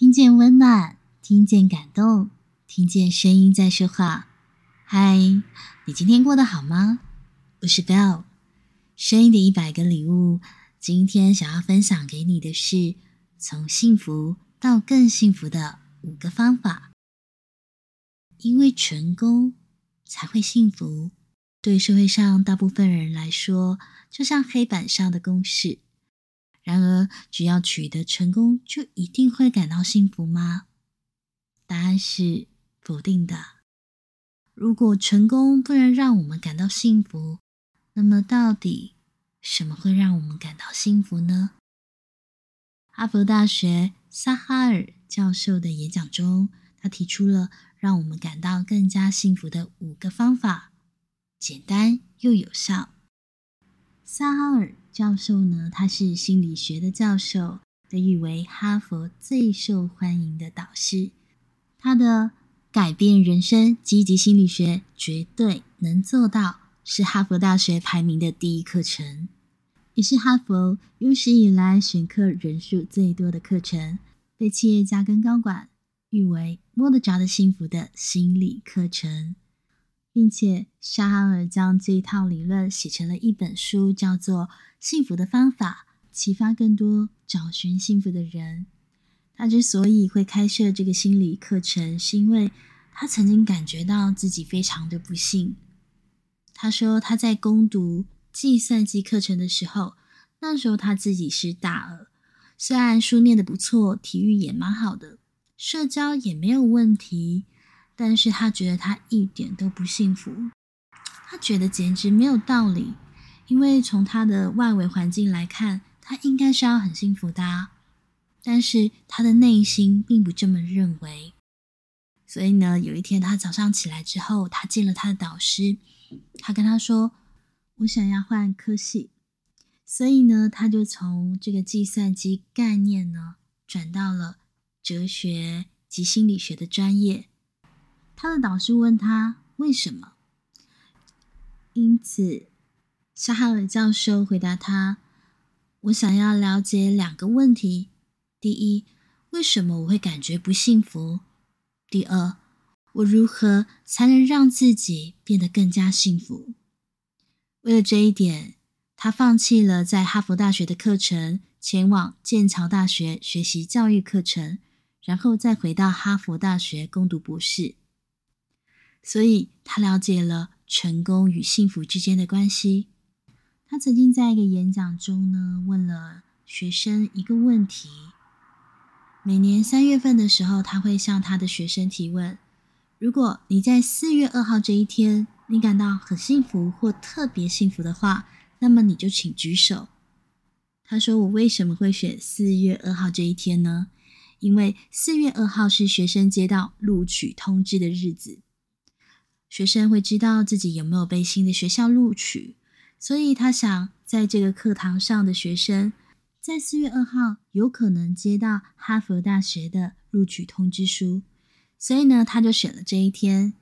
听见温暖，听见感动，听见声音在说话。嗨，你今天过得好吗？我是 Bell，声音的一百个礼物。今天想要分享给你的是，从幸福到更幸福的五个方法。因为成功才会幸福，对社会上大部分人来说，就像黑板上的公式。然而，只要取得成功，就一定会感到幸福吗？答案是否定的。如果成功不能让我们感到幸福，那么到底什么会让我们感到幸福呢？哈佛大学萨哈尔教授的演讲中，他提出了让我们感到更加幸福的五个方法，简单又有效。萨哈尔教授呢，他是心理学的教授，被誉为哈佛最受欢迎的导师。他的改变人生积极心理学绝对能做到，是哈佛大学排名的第一课程，也是哈佛有史以来选课人数最多的课程，被企业家跟高管誉为摸得着的幸福的心理课程。并且，沙哈尔将这一套理论写成了一本书，叫做《幸福的方法》，启发更多找寻幸福的人。他之所以会开设这个心理课程，是因为他曾经感觉到自己非常的不幸。他说他在攻读计算机课程的时候，那时候他自己是大二，虽然书念得不错，体育也蛮好的，社交也没有问题。但是他觉得他一点都不幸福，他觉得简直没有道理，因为从他的外围环境来看，他应该是要很幸福的啊，但是他的内心并不这么认为。所以呢，有一天他早上起来之后，他见了他的导师，他跟他说：“我想要换科系。”所以呢，他就从这个计算机概念呢，转到了哲学及心理学的专业。他的导师问他为什么，因此沙哈尔教授回答他：“我想要了解两个问题。第一，为什么我会感觉不幸福？第二，我如何才能让自己变得更加幸福？”为了这一点，他放弃了在哈佛大学的课程，前往剑桥大学学习教育课程，然后再回到哈佛大学攻读博士。所以他了解了成功与幸福之间的关系。他曾经在一个演讲中呢，问了学生一个问题。每年三月份的时候，他会向他的学生提问：如果你在四月二号这一天，你感到很幸福或特别幸福的话，那么你就请举手。他说：“我为什么会选四月二号这一天呢？因为四月二号是学生接到录取通知的日子。”学生会知道自己有没有被新的学校录取，所以他想在这个课堂上的学生，在四月二号有可能接到哈佛大学的录取通知书，所以呢，他就选了这一天。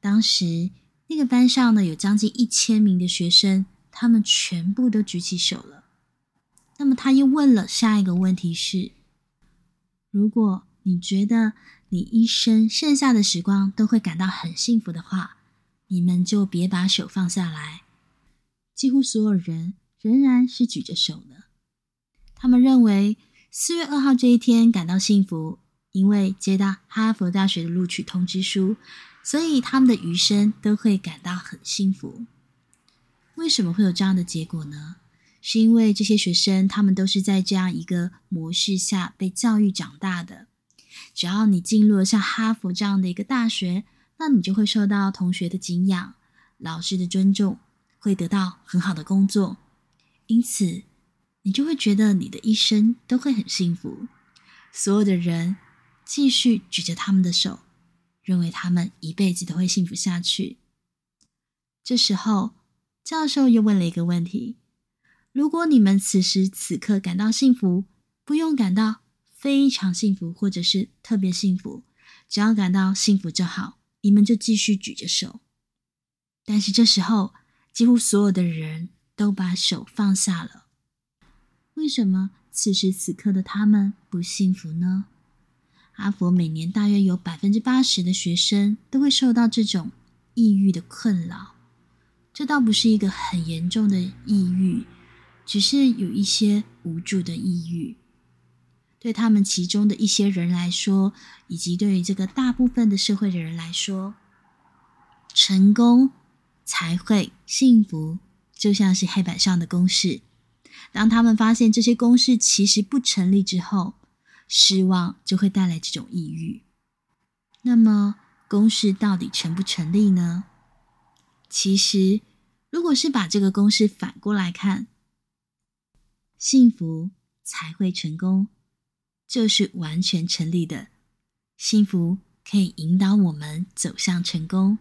当时那个班上呢，有将近一千名的学生，他们全部都举起手了。那么他又问了下一个问题是：如果你觉得你一生剩下的时光都会感到很幸福的话，你们就别把手放下来。几乎所有人仍然是举着手的。他们认为四月二号这一天感到幸福，因为接到哈佛大学的录取通知书，所以他们的余生都会感到很幸福。为什么会有这样的结果呢？是因为这些学生他们都是在这样一个模式下被教育长大的。只要你进入了像哈佛这样的一个大学，那你就会受到同学的敬仰、老师的尊重，会得到很好的工作，因此你就会觉得你的一生都会很幸福。所有的人继续举着他们的手，认为他们一辈子都会幸福下去。这时候，教授又问了一个问题：如果你们此时此刻感到幸福，不用感到。非常幸福，或者是特别幸福，只要感到幸福就好。你们就继续举着手。但是这时候，几乎所有的人都把手放下了。为什么此时此刻的他们不幸福呢？哈佛每年大约有百分之八十的学生都会受到这种抑郁的困扰。这倒不是一个很严重的抑郁，只是有一些无助的抑郁。对他们其中的一些人来说，以及对于这个大部分的社会的人来说，成功、才会、幸福，就像是黑板上的公式。当他们发现这些公式其实不成立之后，失望就会带来这种抑郁。那么，公式到底成不成立呢？其实，如果是把这个公式反过来看，幸福才会成功，就是完全成立的。幸福可以引导我们走向成功，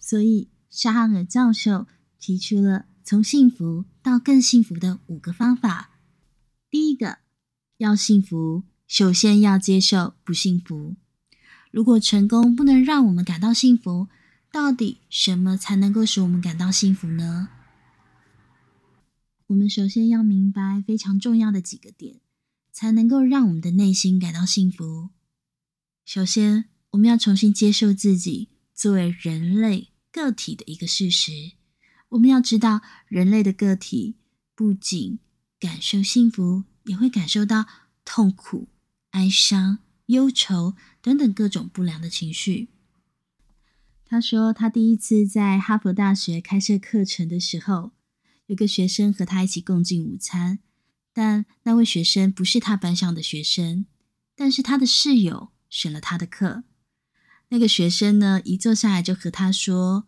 所以沙哈尔教授提出了从幸福到更幸福的五个方法。第一个，要幸福，首先要接受不幸福。如果成功不能让我们感到幸福，到底什么才能够使我们感到幸福呢？我们首先要明白非常重要的几个点，才能够让我们的内心感到幸福。首先，我们要重新接受自己作为人类个体的一个事实。我们要知道，人类的个体不仅感受幸福，也会感受到痛苦、哀伤、忧愁等等各种不良的情绪。他说，他第一次在哈佛大学开设课程的时候，有个学生和他一起共进午餐，但那位学生不是他班上的学生，但是他的室友选了他的课。那个学生呢，一坐下来就和他说：“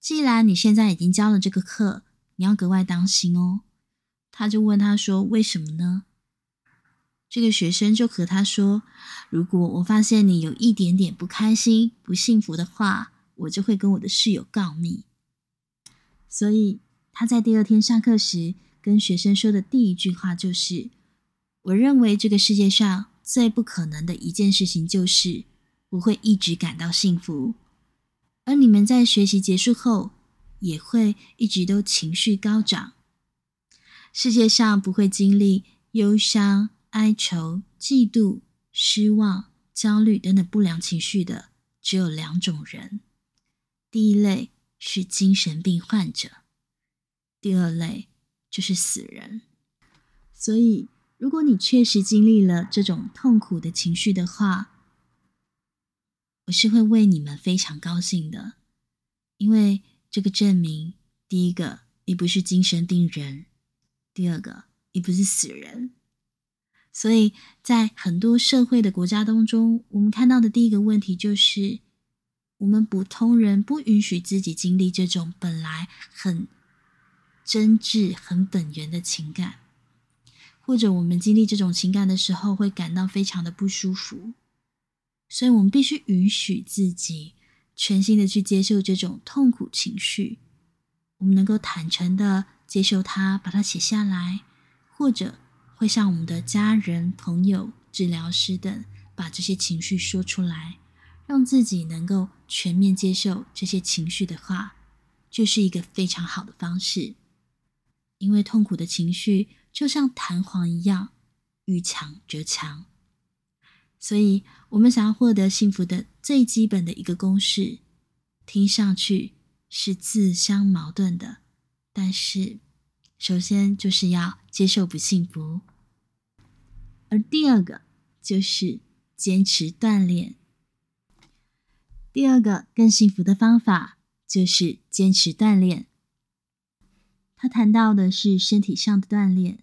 既然你现在已经教了这个课，你要格外当心哦。”他就问他说：“为什么呢？”这个学生就和他说：“如果我发现你有一点点不开心、不幸福的话。”我就会跟我的室友告密，所以他在第二天上课时跟学生说的第一句话就是：“我认为这个世界上最不可能的一件事情就是我会一直感到幸福，而你们在学习结束后也会一直都情绪高涨。世界上不会经历忧伤、哀愁、嫉妒、失望、焦虑等等不良情绪的只有两种人。”第一类是精神病患者，第二类就是死人。所以，如果你确实经历了这种痛苦的情绪的话，我是会为你们非常高兴的，因为这个证明：第一个，你不是精神病人；第二个，你不是死人。所以在很多社会的国家当中，我们看到的第一个问题就是。我们普通人不允许自己经历这种本来很真挚、很本源的情感，或者我们经历这种情感的时候会感到非常的不舒服，所以我们必须允许自己全心的去接受这种痛苦情绪。我们能够坦诚的接受它，把它写下来，或者会向我们的家人、朋友、治疗师等把这些情绪说出来。让自己能够全面接受这些情绪的话，就是一个非常好的方式。因为痛苦的情绪就像弹簧一样，遇强则强。所以，我们想要获得幸福的最基本的一个公式，听上去是自相矛盾的，但是，首先就是要接受不幸福，而第二个就是坚持锻炼。第二个更幸福的方法就是坚持锻炼。他谈到的是身体上的锻炼，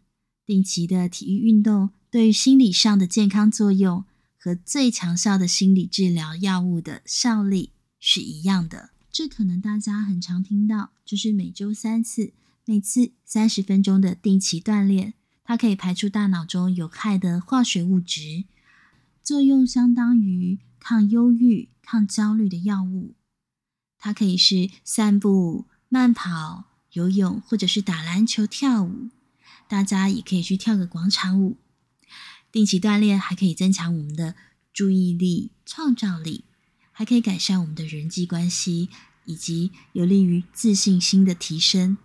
定期的体育运动对于心理上的健康作用和最强效的心理治疗药物的效力是一样的。这可能大家很常听到，就是每周三次，每次三十分钟的定期锻炼，它可以排出大脑中有害的化学物质，作用相当于抗忧郁。抗焦虑的药物，它可以是散步、慢跑、游泳，或者是打篮球、跳舞。大家也可以去跳个广场舞。定期锻炼还可以增强我们的注意力、创造力，还可以改善我们的人际关系，以及有利于自信心的提升。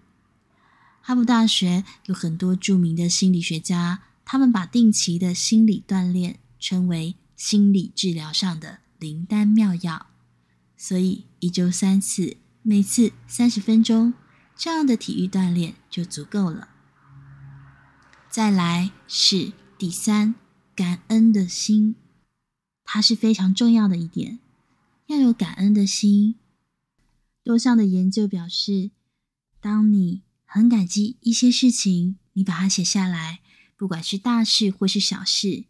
哈佛大学有很多著名的心理学家，他们把定期的心理锻炼称为心理治疗上的灵丹妙药。所以一周三次，每次三十分钟，这样的体育锻炼就足够了。再来是第三，感恩的心，它是非常重要的一点，要有感恩的心。多项的研究表示，当你很感激一些事情，你把它写下来，不管是大事或是小事，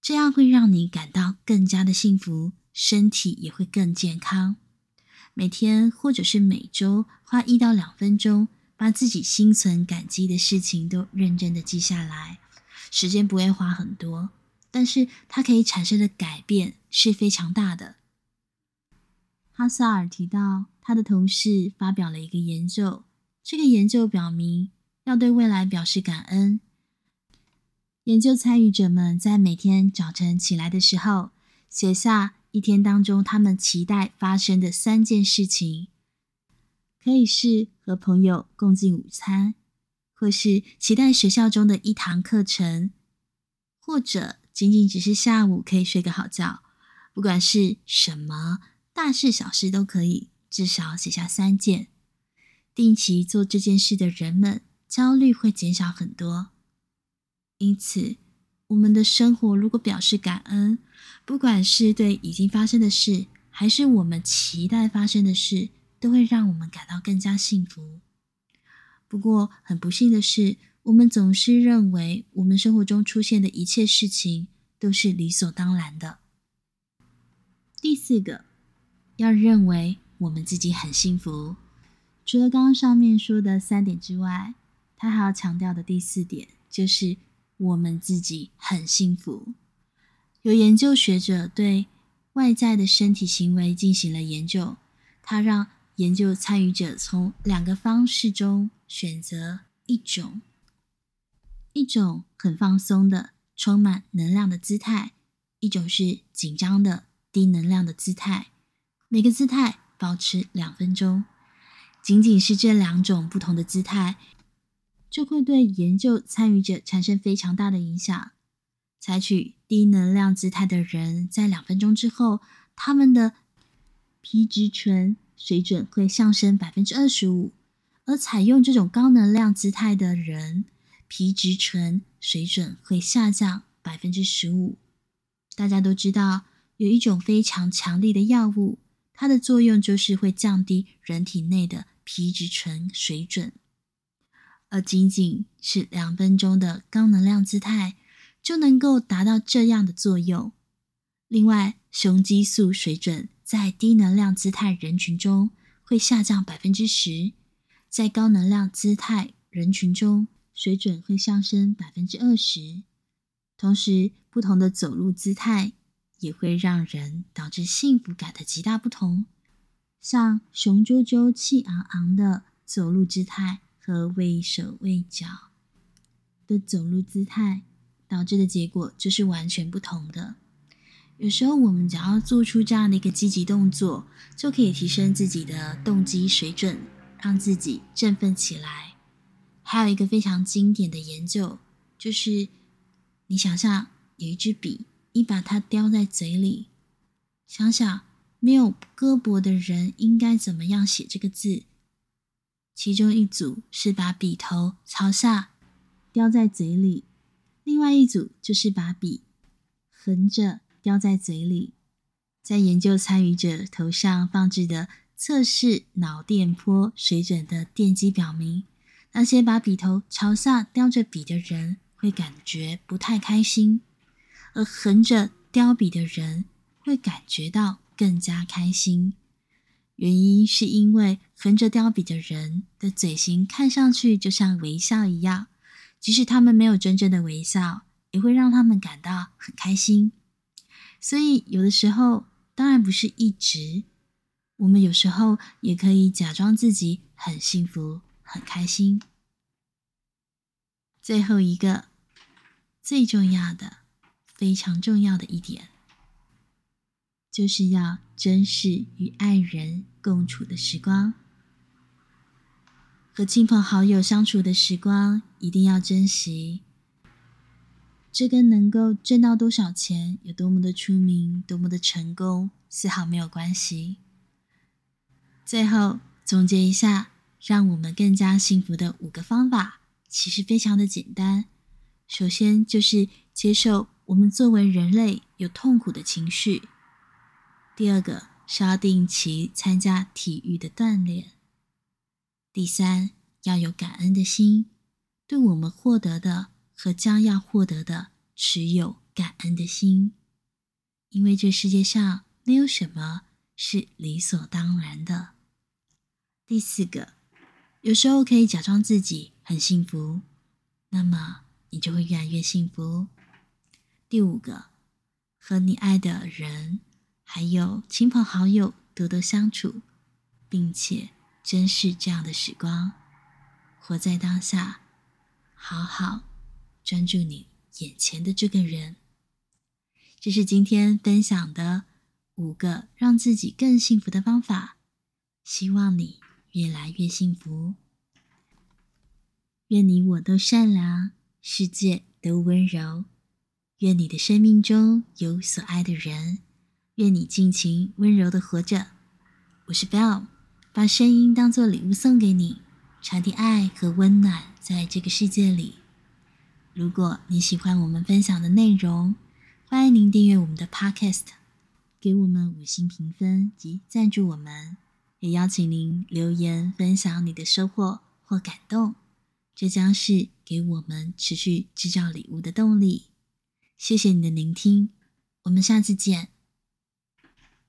这样会让你感到更加的幸福，身体也会更健康。每天或者是每周花一到两分钟，把自己心存感激的事情都认真的记下来。时间不会花很多，但是它可以产生的改变是非常大的。哈萨尔提到，他的同事发表了一个研究，这个研究表明，要对未来表示感恩。研究参与者们在每天早晨起来的时候，写下一天当中他们期待发生的三件事情，可以是和朋友共进午餐。或是期待学校中的一堂课程，或者仅仅只是下午可以睡个好觉，不管是什么大事小事都可以，至少写下三件。定期做这件事的人们，焦虑会减少很多。因此，我们的生活如果表示感恩，不管是对已经发生的事，还是我们期待发生的事，都会让我们感到更加幸福。不过，很不幸的是，我们总是认为我们生活中出现的一切事情都是理所当然的。第四个，要认为我们自己很幸福。除了刚刚上面说的三点之外，他还要强调的第四点就是我们自己很幸福。有研究学者对外在的身体行为进行了研究，他让研究参与者从两个方式中选择一种，一种很放松的、充满能量的姿态，一种是紧张的、低能量的姿态。每个姿态保持两分钟。仅仅是这两种不同的姿态，就会对研究参与者产生非常大的影响。采取低能量姿态的人，在两分钟之后，他们的皮质醇水准会上升百分之二十五，而采用这种高能量姿态的人，皮质醇水准会下降百分之十五。大家都知道，有一种非常强力的药物，它的作用就是会降低人体内的皮质醇水准，而仅仅是两分钟的高能量姿态，就能够达到这样的作用。另外，雄激素水准。在低能量姿态人群中会下降百分之十，在高能量姿态人群中水准会上升百分之二十。同时，不同的走路姿态也会让人导致幸福感的极大不同。像雄赳赳气昂昂的走路姿态和畏手畏脚的走路姿态，导致的结果就是完全不同的。有时候，我们只要做出这样的一个积极动作，就可以提升自己的动机水准，让自己振奋起来。还有一个非常经典的研究，就是你想象有一支笔，你把它叼在嘴里，想想没有胳膊的人应该怎么样写这个字。其中一组是把笔头朝下叼在嘴里，另外一组就是把笔横着。叼在嘴里，在研究参与者头上放置的测试脑电波水准的电机表明，那些把笔头朝下叼着笔的人会感觉不太开心，而横着叼笔的人会感觉到更加开心。原因是因为横着叼笔的人的嘴型看上去就像微笑一样，即使他们没有真正的微笑，也会让他们感到很开心。所以，有的时候当然不是一直，我们有时候也可以假装自己很幸福、很开心。最后一个最重要的、非常重要的一点，就是要珍视与爱人共处的时光，和亲朋好友相处的时光一定要珍惜。这跟能够挣到多少钱、有多么的出名、多么的成功，丝毫没有关系。最后总结一下，让我们更加幸福的五个方法，其实非常的简单。首先就是接受我们作为人类有痛苦的情绪。第二个是要定期参加体育的锻炼。第三，要有感恩的心，对我们获得的和将要获得的持有感恩的心，因为这世界上没有什么是理所当然的。第四个，有时候可以假装自己很幸福，那么你就会越来越幸福。第五个，和你爱的人还有亲朋好友多多相处，并且。珍视这样的时光，活在当下，好好专注你眼前的这个人。这是今天分享的五个让自己更幸福的方法，希望你越来越幸福。愿你我都善良，世界都温柔。愿你的生命中有所爱的人，愿你尽情温柔的活着。我是 Bell。把声音当作礼物送给你，传递爱和温暖在这个世界里。如果你喜欢我们分享的内容，欢迎您订阅我们的 Podcast，给我们五星评分及赞助我们。也邀请您留言分享你的收获或感动，这将是给我们持续制造礼物的动力。谢谢你的聆听，我们下次见。